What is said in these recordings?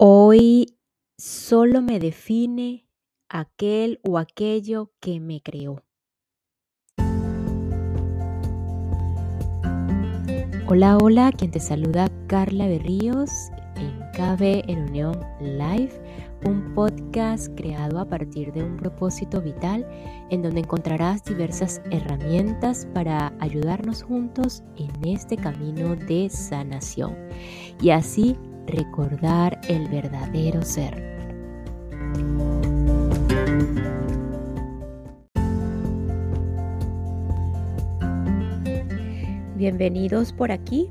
Hoy solo me define aquel o aquello que me creó. Hola, hola, quien te saluda Carla Berríos en KB en Unión Live, un podcast creado a partir de un propósito vital en donde encontrarás diversas herramientas para ayudarnos juntos en este camino de sanación y así recordar el verdadero ser. Bienvenidos por aquí.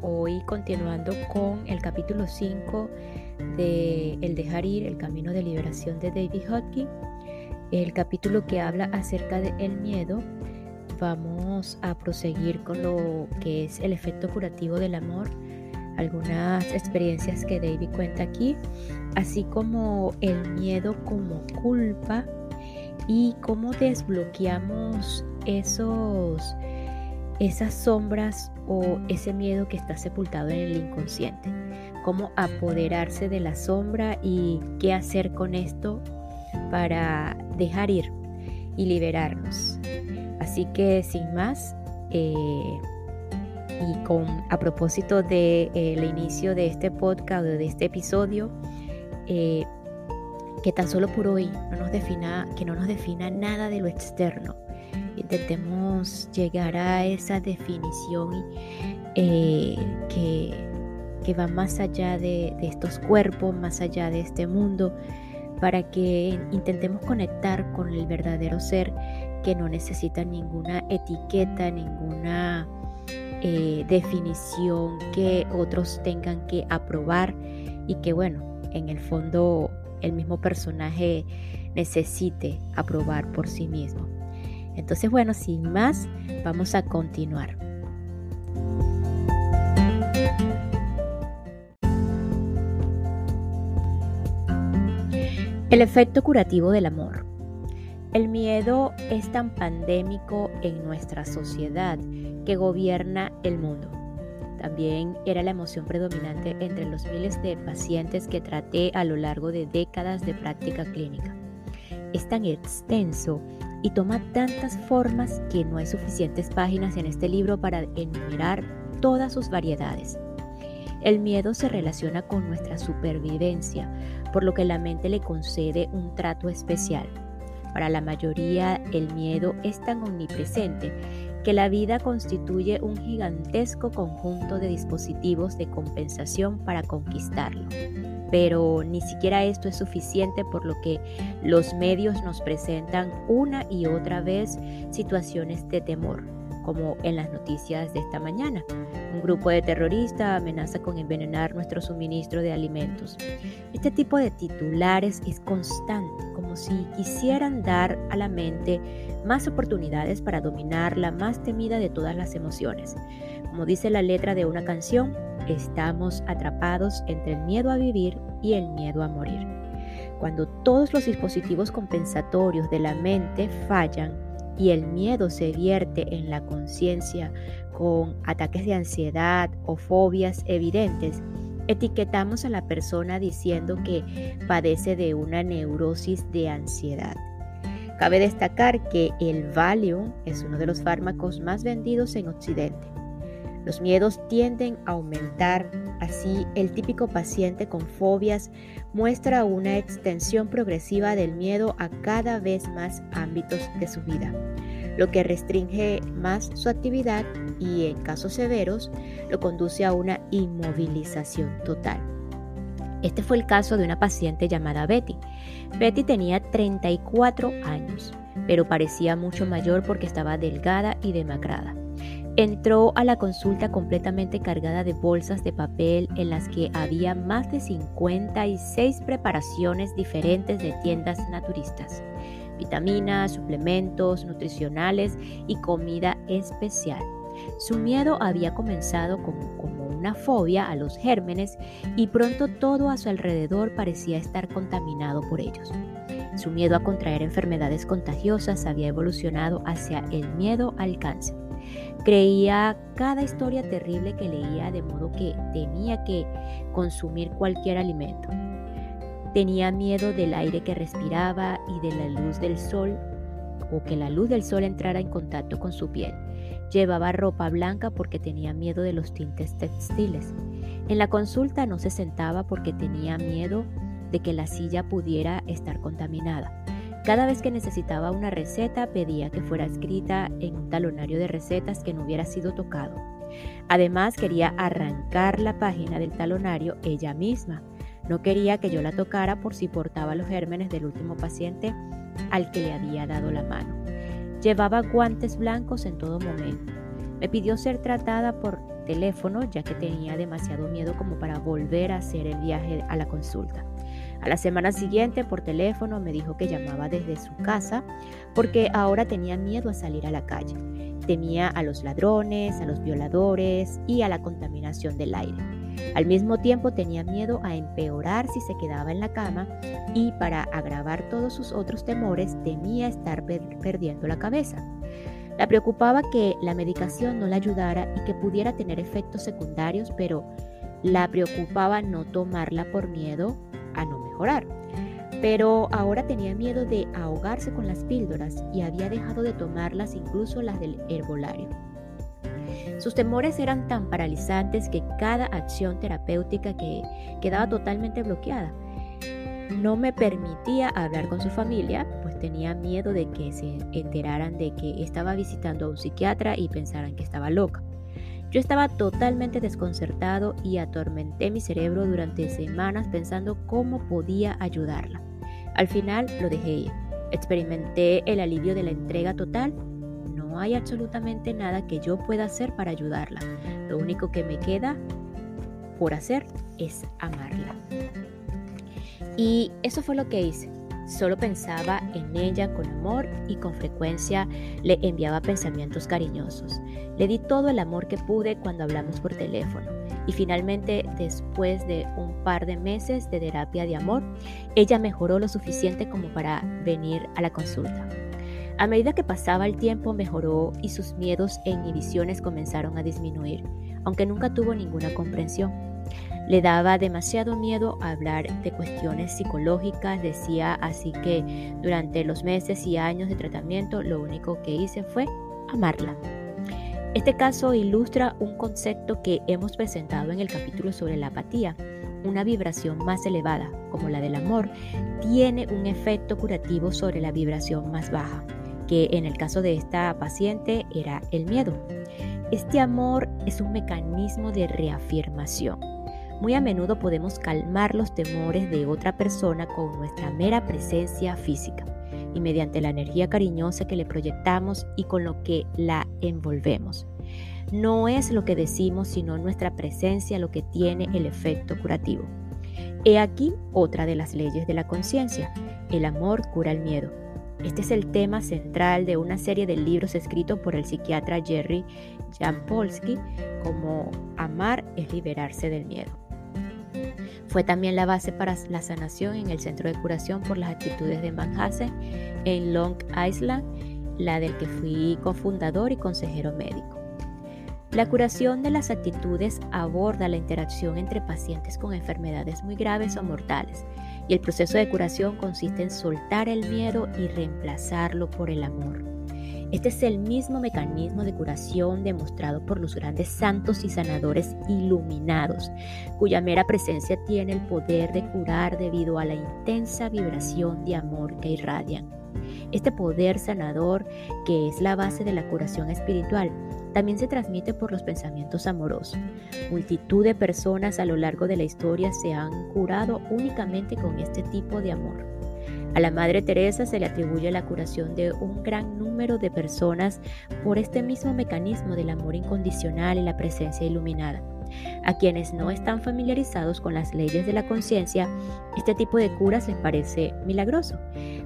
Hoy continuando con el capítulo 5 de El dejar ir, el camino de liberación de David Hodgkin. El capítulo que habla acerca del miedo. Vamos a proseguir con lo que es el efecto curativo del amor algunas experiencias que David cuenta aquí, así como el miedo como culpa y cómo desbloqueamos esos esas sombras o ese miedo que está sepultado en el inconsciente. Cómo apoderarse de la sombra y qué hacer con esto para dejar ir y liberarnos. Así que sin más, eh, y con a propósito del de, eh, inicio de este podcast de este episodio, eh, que tan solo por hoy no nos defina, que no nos defina nada de lo externo. Intentemos llegar a esa definición eh, que, que, va más allá de estos cuerpos, más allá de este mundo, para que intentemos conectar con el verdadero ser que no necesita ninguna etiqueta, ninguna eh, definición que otros tengan que aprobar y que bueno, en el fondo el mismo personaje necesite aprobar por sí mismo. Entonces bueno, sin más, vamos a continuar. El efecto curativo del amor. El miedo es tan pandémico en nuestra sociedad que gobierna el mundo. También era la emoción predominante entre los miles de pacientes que traté a lo largo de décadas de práctica clínica. Es tan extenso y toma tantas formas que no hay suficientes páginas en este libro para enumerar todas sus variedades. El miedo se relaciona con nuestra supervivencia, por lo que la mente le concede un trato especial. Para la mayoría el miedo es tan omnipresente que la vida constituye un gigantesco conjunto de dispositivos de compensación para conquistarlo. Pero ni siquiera esto es suficiente por lo que los medios nos presentan una y otra vez situaciones de temor, como en las noticias de esta mañana. Un grupo de terroristas amenaza con envenenar nuestro suministro de alimentos. Este tipo de titulares es constante, como si quisieran dar a la mente más oportunidades para dominar la más temida de todas las emociones. Como dice la letra de una canción, estamos atrapados entre el miedo a vivir y el miedo a morir. Cuando todos los dispositivos compensatorios de la mente fallan, y el miedo se vierte en la conciencia con ataques de ansiedad o fobias evidentes, etiquetamos a la persona diciendo que padece de una neurosis de ansiedad. Cabe destacar que el Valium es uno de los fármacos más vendidos en Occidente. Los miedos tienden a aumentar, así el típico paciente con fobias muestra una extensión progresiva del miedo a cada vez más ámbitos de su vida, lo que restringe más su actividad y en casos severos lo conduce a una inmovilización total. Este fue el caso de una paciente llamada Betty. Betty tenía 34 años, pero parecía mucho mayor porque estaba delgada y demacrada. Entró a la consulta completamente cargada de bolsas de papel en las que había más de 56 preparaciones diferentes de tiendas naturistas, vitaminas, suplementos nutricionales y comida especial. Su miedo había comenzado como, una fobia a los gérmenes y pronto todo a su alrededor parecía estar contaminado por ellos. Su miedo a contraer enfermedades contagiosas había evolucionado hacia el miedo al cáncer. Creía cada historia terrible que leía de modo que tenía que consumir cualquier alimento. Tenía miedo del aire que respiraba y de la luz del sol o que la luz del sol entrara en contacto con su piel. Llevaba ropa blanca porque tenía miedo de los tintes textiles. En la consulta no se sentaba porque tenía miedo de que la silla pudiera estar contaminada. Cada vez que necesitaba una receta pedía que fuera escrita en un talonario de recetas que no hubiera sido tocado. Además quería arrancar la página del talonario ella misma. No quería que yo la tocara por si portaba los gérmenes del último paciente al que le había dado la mano. Llevaba guantes blancos en todo momento. Me pidió ser tratada por teléfono ya que tenía demasiado miedo como para volver a hacer el viaje a la consulta. A la semana siguiente por teléfono me dijo que llamaba desde su casa porque ahora tenía miedo a salir a la calle. Temía a los ladrones, a los violadores y a la contaminación del aire. Al mismo tiempo tenía miedo a empeorar si se quedaba en la cama y para agravar todos sus otros temores temía estar perdiendo la cabeza. La preocupaba que la medicación no la ayudara y que pudiera tener efectos secundarios, pero la preocupaba no tomarla por miedo a no mejorar. Pero ahora tenía miedo de ahogarse con las píldoras y había dejado de tomarlas incluso las del herbolario. Sus temores eran tan paralizantes que cada acción terapéutica que quedaba totalmente bloqueada. No me permitía hablar con su familia, pues tenía miedo de que se enteraran de que estaba visitando a un psiquiatra y pensaran que estaba loca. Yo estaba totalmente desconcertado y atormenté mi cerebro durante semanas pensando cómo podía ayudarla. Al final lo dejé. Experimenté el alivio de la entrega total. Hay absolutamente nada que yo pueda hacer para ayudarla. Lo único que me queda por hacer es amarla. Y eso fue lo que hice. Solo pensaba en ella con amor y con frecuencia le enviaba pensamientos cariñosos. Le di todo el amor que pude cuando hablamos por teléfono y finalmente después de un par de meses de terapia de amor, ella mejoró lo suficiente como para venir a la consulta. A medida que pasaba el tiempo mejoró y sus miedos e inhibiciones comenzaron a disminuir, aunque nunca tuvo ninguna comprensión. Le daba demasiado miedo hablar de cuestiones psicológicas, decía, así que durante los meses y años de tratamiento lo único que hice fue amarla. Este caso ilustra un concepto que hemos presentado en el capítulo sobre la apatía. Una vibración más elevada, como la del amor, tiene un efecto curativo sobre la vibración más baja, que en el caso de esta paciente era el miedo. Este amor es un mecanismo de reafirmación muy a menudo podemos calmar los temores de otra persona con nuestra mera presencia física y mediante la energía cariñosa que le proyectamos y con lo que la envolvemos. No es lo que decimos, sino nuestra presencia lo que tiene el efecto curativo. He aquí otra de las leyes de la conciencia. El amor cura el miedo. Este es el tema central de una serie de libros escritos por el psiquiatra Jerry Jampolsky como Amar es liberarse del miedo. Fue también la base para la sanación en el Centro de Curación por las Actitudes de Manhattan en Long Island, la del que fui cofundador y consejero médico. La curación de las actitudes aborda la interacción entre pacientes con enfermedades muy graves o mortales y el proceso de curación consiste en soltar el miedo y reemplazarlo por el amor. Este es el mismo mecanismo de curación demostrado por los grandes santos y sanadores iluminados, cuya mera presencia tiene el poder de curar debido a la intensa vibración de amor que irradian. Este poder sanador, que es la base de la curación espiritual, también se transmite por los pensamientos amorosos. Multitud de personas a lo largo de la historia se han curado únicamente con este tipo de amor. A la Madre Teresa se le atribuye la curación de un gran número de personas por este mismo mecanismo del amor incondicional y la presencia iluminada. A quienes no están familiarizados con las leyes de la conciencia, este tipo de curas les parece milagroso,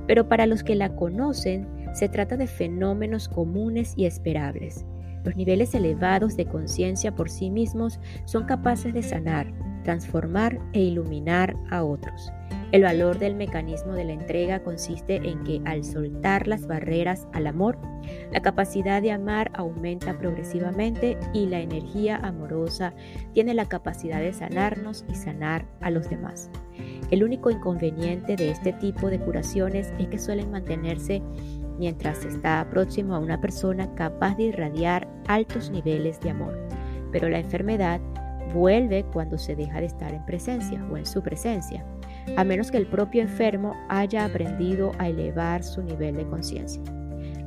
pero para los que la conocen, se trata de fenómenos comunes y esperables. Los niveles elevados de conciencia por sí mismos son capaces de sanar, transformar e iluminar a otros. El valor del mecanismo de la entrega consiste en que al soltar las barreras al amor, la capacidad de amar aumenta progresivamente y la energía amorosa tiene la capacidad de sanarnos y sanar a los demás. El único inconveniente de este tipo de curaciones es que suelen mantenerse mientras está próximo a una persona capaz de irradiar altos niveles de amor. Pero la enfermedad vuelve cuando se deja de estar en presencia o en su presencia, a menos que el propio enfermo haya aprendido a elevar su nivel de conciencia.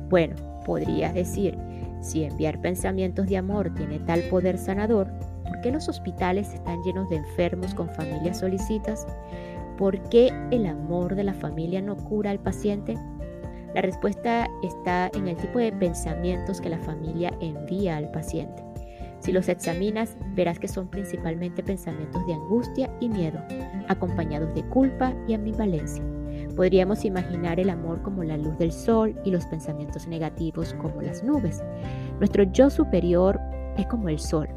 Bueno, podrías decir, si enviar pensamientos de amor tiene tal poder sanador, ¿por qué los hospitales están llenos de enfermos con familias solicitas? ¿Por qué el amor de la familia no cura al paciente? La respuesta está en el tipo de pensamientos que la familia envía al paciente. Si los examinas, verás que son principalmente pensamientos de angustia y miedo, acompañados de culpa y ambivalencia. Podríamos imaginar el amor como la luz del sol y los pensamientos negativos como las nubes. Nuestro yo superior es como el sol,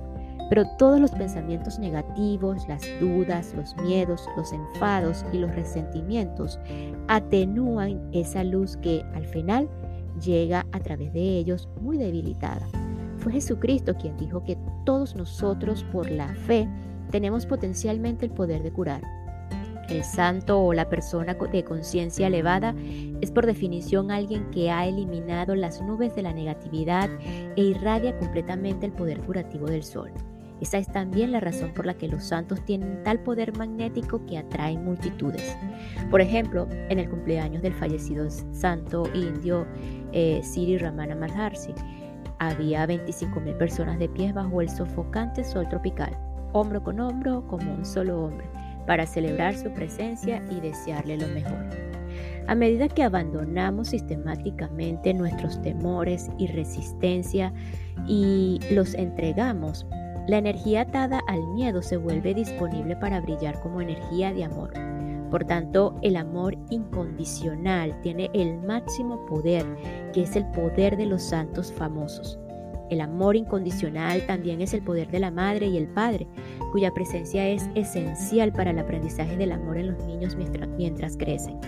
pero todos los pensamientos negativos, las dudas, los miedos, los enfados y los resentimientos atenúan esa luz que al final llega a través de ellos muy debilitada. Fue Jesucristo quien dijo que todos nosotros por la fe tenemos potencialmente el poder de curar. El santo o la persona de conciencia elevada es por definición alguien que ha eliminado las nubes de la negatividad e irradia completamente el poder curativo del sol. Esa es también la razón por la que los santos tienen tal poder magnético que atraen multitudes. Por ejemplo, en el cumpleaños del fallecido santo indio eh, Siri Ramana Maharshi, había 25.000 personas de pie bajo el sofocante sol tropical, hombro con hombro como un solo hombre, para celebrar su presencia y desearle lo mejor. A medida que abandonamos sistemáticamente nuestros temores y resistencia y los entregamos la energía atada al miedo se vuelve disponible para brillar como energía de amor. Por tanto, el amor incondicional tiene el máximo poder, que es el poder de los santos famosos. El amor incondicional también es el poder de la madre y el padre, cuya presencia es esencial para el aprendizaje del amor en los niños mientras, crecen.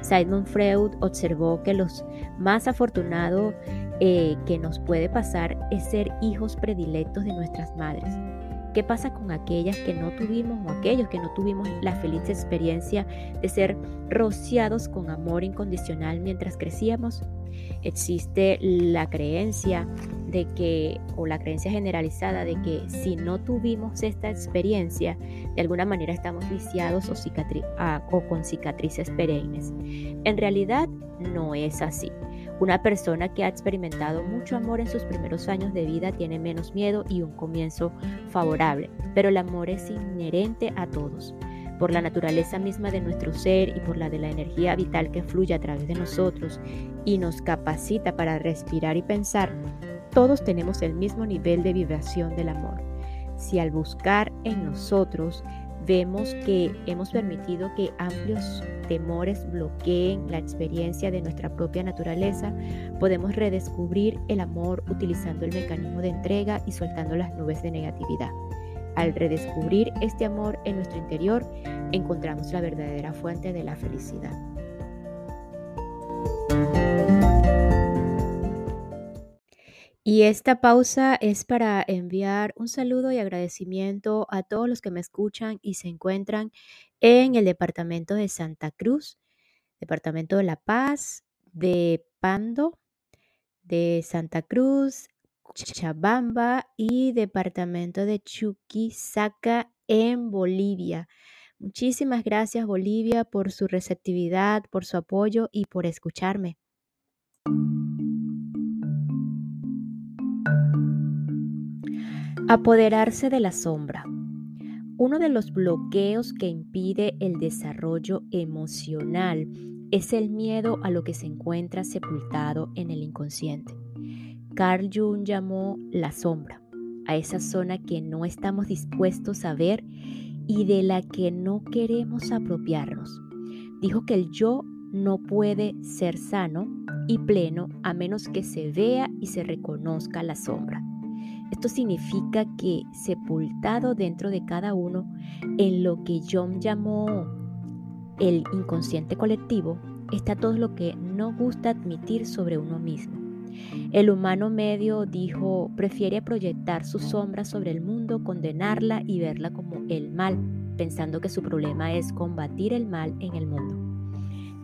Simon Freud observó que los más afortunados eh, que nos puede pasar es ser hijos predilectos de nuestras madres. ¿Qué pasa con aquellas que no tuvimos o aquellos que no tuvimos la feliz experiencia de ser rociados con amor incondicional mientras crecíamos? Existe la creencia de que, o la creencia generalizada de que si no tuvimos esta experiencia, de alguna manera estamos viciados o, o con cicatrices perennes. En realidad no es así. Una persona que ha experimentado mucho amor en sus primeros años de vida tiene menos miedo y un comienzo favorable, pero el amor es inherente a todos. Por la naturaleza misma de nuestro ser y por la de la energía vital que fluye a través de nosotros y nos capacita para respirar y pensar, todos tenemos el mismo nivel de vibración del amor. Si al buscar en nosotros vemos que hemos permitido que amplios temores bloqueen la experiencia de nuestra propia naturaleza, podemos redescubrir el amor utilizando el mecanismo de entrega y soltando las nubes de negatividad. Al redescubrir este amor en nuestro interior, encontramos la verdadera fuente de la felicidad. Y esta pausa es para enviar un saludo y agradecimiento a todos los que me escuchan y se encuentran en el departamento de Santa Cruz, departamento de La Paz, de Pando, de Santa Cruz, Chabamba y departamento de Chuquisaca en Bolivia. Muchísimas gracias Bolivia por su receptividad, por su apoyo y por escucharme. Apoderarse de la sombra. Uno de los bloqueos que impide el desarrollo emocional es el miedo a lo que se encuentra sepultado en el inconsciente. Carl Jung llamó la sombra a esa zona que no estamos dispuestos a ver y de la que no queremos apropiarnos. Dijo que el yo no puede ser sano y pleno a menos que se vea y se reconozca la sombra. Esto significa que sepultado dentro de cada uno en lo que John llamó el inconsciente colectivo está todo lo que no gusta admitir sobre uno mismo. El humano medio dijo, prefiere proyectar su sombra sobre el mundo, condenarla y verla como el mal, pensando que su problema es combatir el mal en el mundo.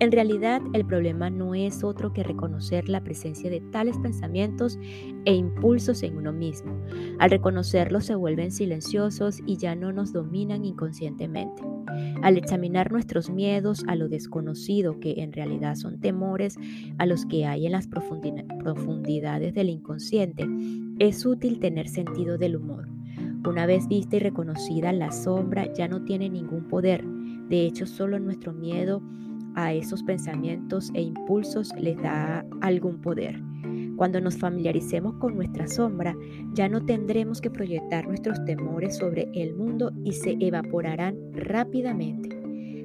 En realidad, el problema no es otro que reconocer la presencia de tales pensamientos e impulsos en uno mismo. Al reconocerlos se vuelven silenciosos y ya no nos dominan inconscientemente. Al examinar nuestros miedos a lo desconocido, que en realidad son temores a los que hay en las profundidades del inconsciente, es útil tener sentido del humor. Una vez vista y reconocida, la sombra ya no tiene ningún poder. De hecho, solo nuestro miedo a esos pensamientos e impulsos les da algún poder. Cuando nos familiaricemos con nuestra sombra, ya no tendremos que proyectar nuestros temores sobre el mundo y se evaporarán rápidamente.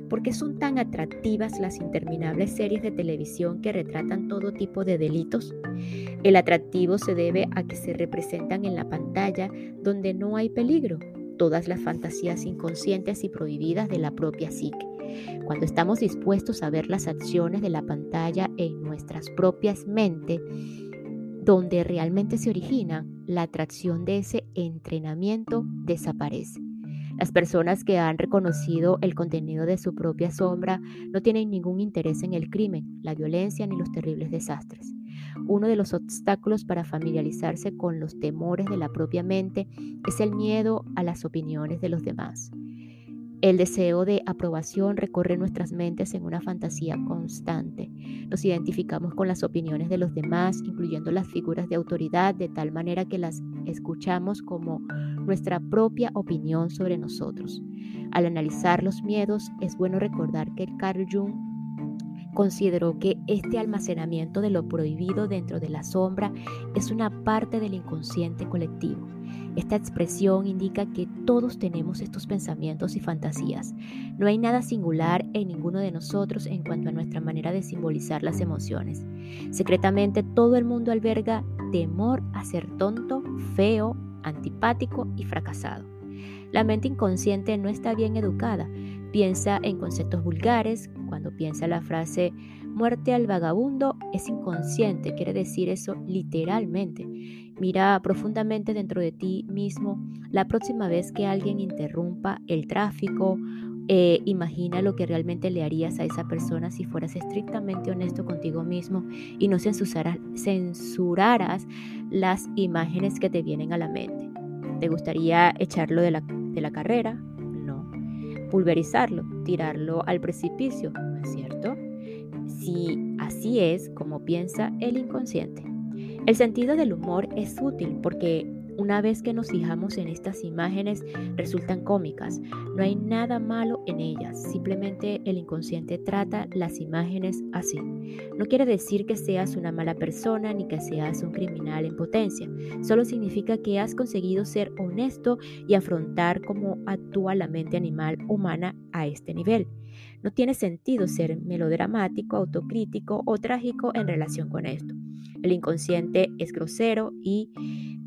¿Por qué son tan atractivas las interminables series de televisión que retratan todo tipo de delitos? El atractivo se debe a que se representan en la pantalla donde no hay peligro, todas las fantasías inconscientes y prohibidas de la propia psique. Cuando estamos dispuestos a ver las acciones de la pantalla en nuestras propias mentes, donde realmente se origina, la atracción de ese entrenamiento desaparece. Las personas que han reconocido el contenido de su propia sombra no tienen ningún interés en el crimen, la violencia ni los terribles desastres. Uno de los obstáculos para familiarizarse con los temores de la propia mente es el miedo a las opiniones de los demás. El deseo de aprobación recorre nuestras mentes en una fantasía constante. Nos identificamos con las opiniones de los demás, incluyendo las figuras de autoridad, de tal manera que las escuchamos como nuestra propia opinión sobre nosotros. Al analizar los miedos, es bueno recordar que Carl Jung consideró que este almacenamiento de lo prohibido dentro de la sombra es una parte del inconsciente colectivo. Esta expresión indica que todos tenemos estos pensamientos y fantasías. No hay nada singular en ninguno de nosotros en cuanto a nuestra manera de simbolizar las emociones. Secretamente todo el mundo alberga temor a ser tonto, feo, antipático y fracasado. La mente inconsciente no está bien educada. Piensa en conceptos vulgares. Cuando piensa la frase muerte al vagabundo, es inconsciente, quiere decir eso literalmente. Mira profundamente dentro de ti mismo la próxima vez que alguien interrumpa el tráfico. Eh, imagina lo que realmente le harías a esa persona si fueras estrictamente honesto contigo mismo y no censuraras las imágenes que te vienen a la mente. ¿Te gustaría echarlo de la carrera? Pulverizarlo, tirarlo al precipicio, ¿no es cierto? Si así es como piensa el inconsciente. El sentido del humor es útil porque una vez que nos fijamos en estas imágenes resultan cómicas. No hay nada malo en ellas, simplemente el inconsciente trata las imágenes así. No quiere decir que seas una mala persona ni que seas un criminal en potencia, solo significa que has conseguido ser honesto y afrontar cómo actúa la mente animal humana a este nivel. No tiene sentido ser melodramático, autocrítico o trágico en relación con esto. El inconsciente es grosero y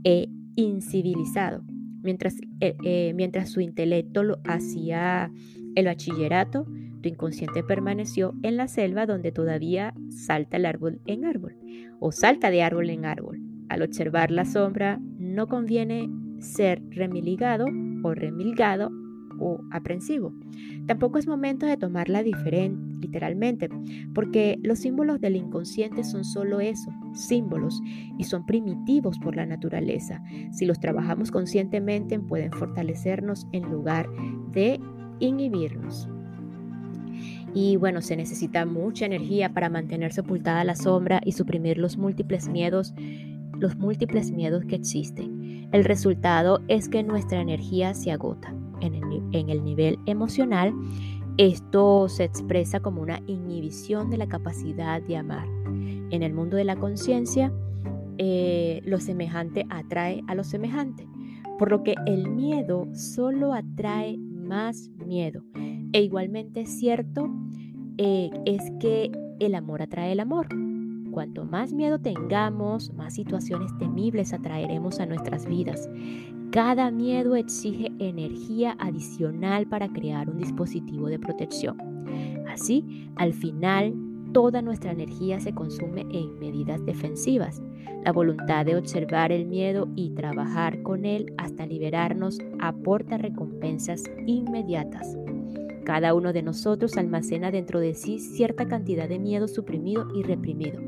eh, incivilizado. Mientras, eh, eh, mientras su intelecto lo hacía el bachillerato, tu inconsciente permaneció en la selva donde todavía salta el árbol en árbol o salta de árbol en árbol. Al observar la sombra, no conviene ser remiligado o remilgado o aprensivo. Tampoco es momento de tomarla diferente, literalmente, porque los símbolos del inconsciente son solo eso, símbolos, y son primitivos por la naturaleza. Si los trabajamos conscientemente, pueden fortalecernos en lugar de inhibirnos. Y bueno, se necesita mucha energía para mantener sepultada la sombra y suprimir los múltiples miedos, los múltiples miedos que existen. El resultado es que nuestra energía se agota en el, nivel emocional, esto se expresa como una inhibición de la capacidad de amar. En el mundo de la conciencia, eh, lo semejante atrae a lo semejante, por lo que el miedo solo atrae más miedo. E igualmente cierto eh, es que el amor atrae el amor. Cuanto más miedo tengamos, más situaciones temibles atraeremos a nuestras vidas. Cada miedo exige energía adicional para crear un dispositivo de protección. Así, al final, toda nuestra energía se consume en medidas defensivas. La voluntad de observar el miedo y trabajar con él hasta liberarnos aporta recompensas inmediatas. Cada uno de nosotros almacena dentro de sí cierta cantidad de miedo suprimido y reprimido.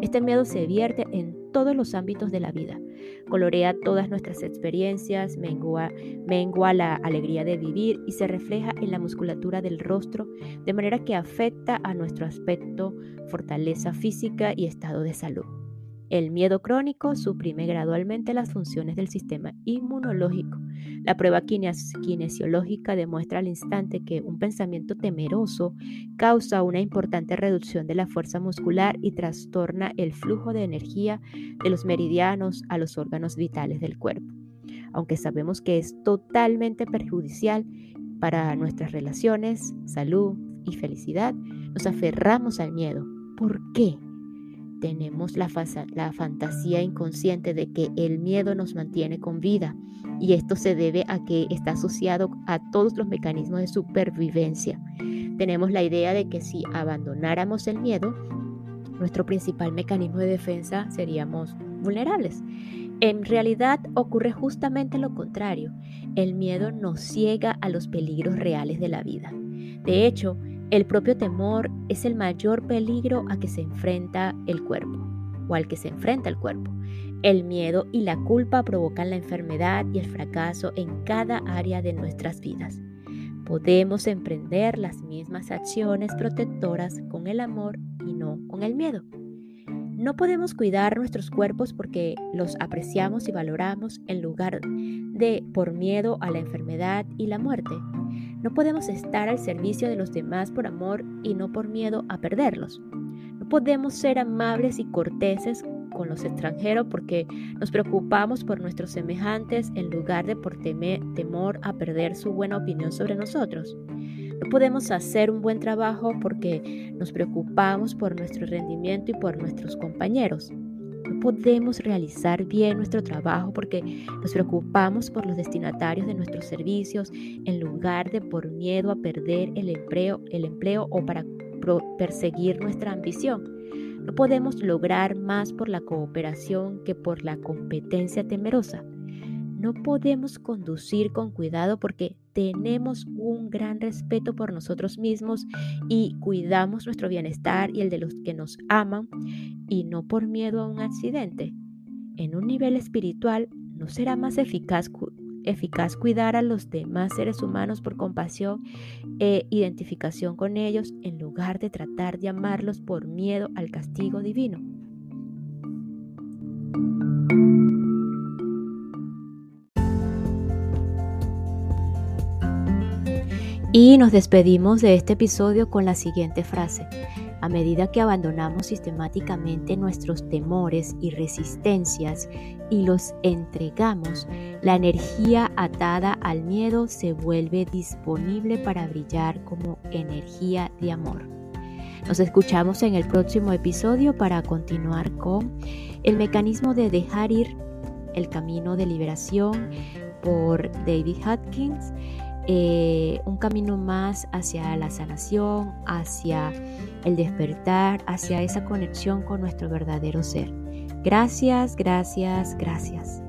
Este miedo se vierte en todos los ámbitos de la vida, colorea todas nuestras experiencias, mengua, mengua la alegría de vivir y se refleja en la musculatura del rostro, de manera que afecta a nuestro aspecto, fortaleza física y estado de salud. El miedo crónico suprime gradualmente las funciones del sistema inmunológico. La prueba kinesiológica demuestra al instante que un pensamiento temeroso causa una importante reducción de la fuerza muscular y trastorna el flujo de energía de los meridianos a los órganos vitales del cuerpo. Aunque sabemos que es totalmente perjudicial para nuestras relaciones, salud y felicidad, nos aferramos al miedo. ¿Por qué? Tenemos la, la, fantasía inconsciente de que el miedo nos mantiene con vida y esto se debe a que está asociado a todos los mecanismos de supervivencia. Tenemos la idea de que si abandonáramos el miedo, nuestro principal mecanismo de defensa seríamos vulnerables. En realidad ocurre justamente lo contrario. El miedo nos ciega a los peligros reales de la vida. De hecho, el propio temor es el mayor peligro a que se enfrenta el cuerpo o al que se enfrenta el cuerpo. El miedo y la culpa provocan la enfermedad y el fracaso en cada área de nuestras vidas. Podemos emprender las mismas acciones protectoras con el amor y no con el miedo. No podemos cuidar nuestros cuerpos porque los apreciamos y valoramos en lugar de por miedo a la enfermedad y la muerte. No podemos estar al servicio de los demás por amor y no por miedo a perderlos. No podemos ser amables y corteses con los extranjeros porque nos preocupamos por nuestros semejantes en lugar de por temor a perder su buena opinión sobre nosotros. No podemos hacer un buen trabajo porque nos preocupamos por nuestro rendimiento y por nuestros compañeros. Podemos realizar bien nuestro trabajo porque nos preocupamos por los destinatarios de nuestros servicios en lugar de por miedo a perder el empleo, el empleo o para perseguir nuestra ambición. No podemos lograr más por la cooperación que por la competencia temerosa. No podemos conducir con cuidado porque tenemos un gran respeto por nosotros mismos y cuidamos nuestro bienestar y el de los que nos aman y no por miedo a un accidente. En un nivel espiritual, ¿no será más eficaz, cuidar a los demás seres humanos por compasión e identificación con ellos en lugar de tratar de amarlos por miedo al castigo divino? Y nos despedimos de este episodio con la siguiente frase. A medida que abandonamos sistemáticamente nuestros temores y resistencias y los entregamos, la energía atada al miedo se vuelve disponible para brillar como energía de amor. Nos escuchamos en el próximo episodio para continuar con el mecanismo de dejar ir el camino de liberación por David Hopkins eh, un camino más hacia la sanación, hacia el despertar, hacia esa conexión con nuestro verdadero ser. Gracias, gracias, gracias.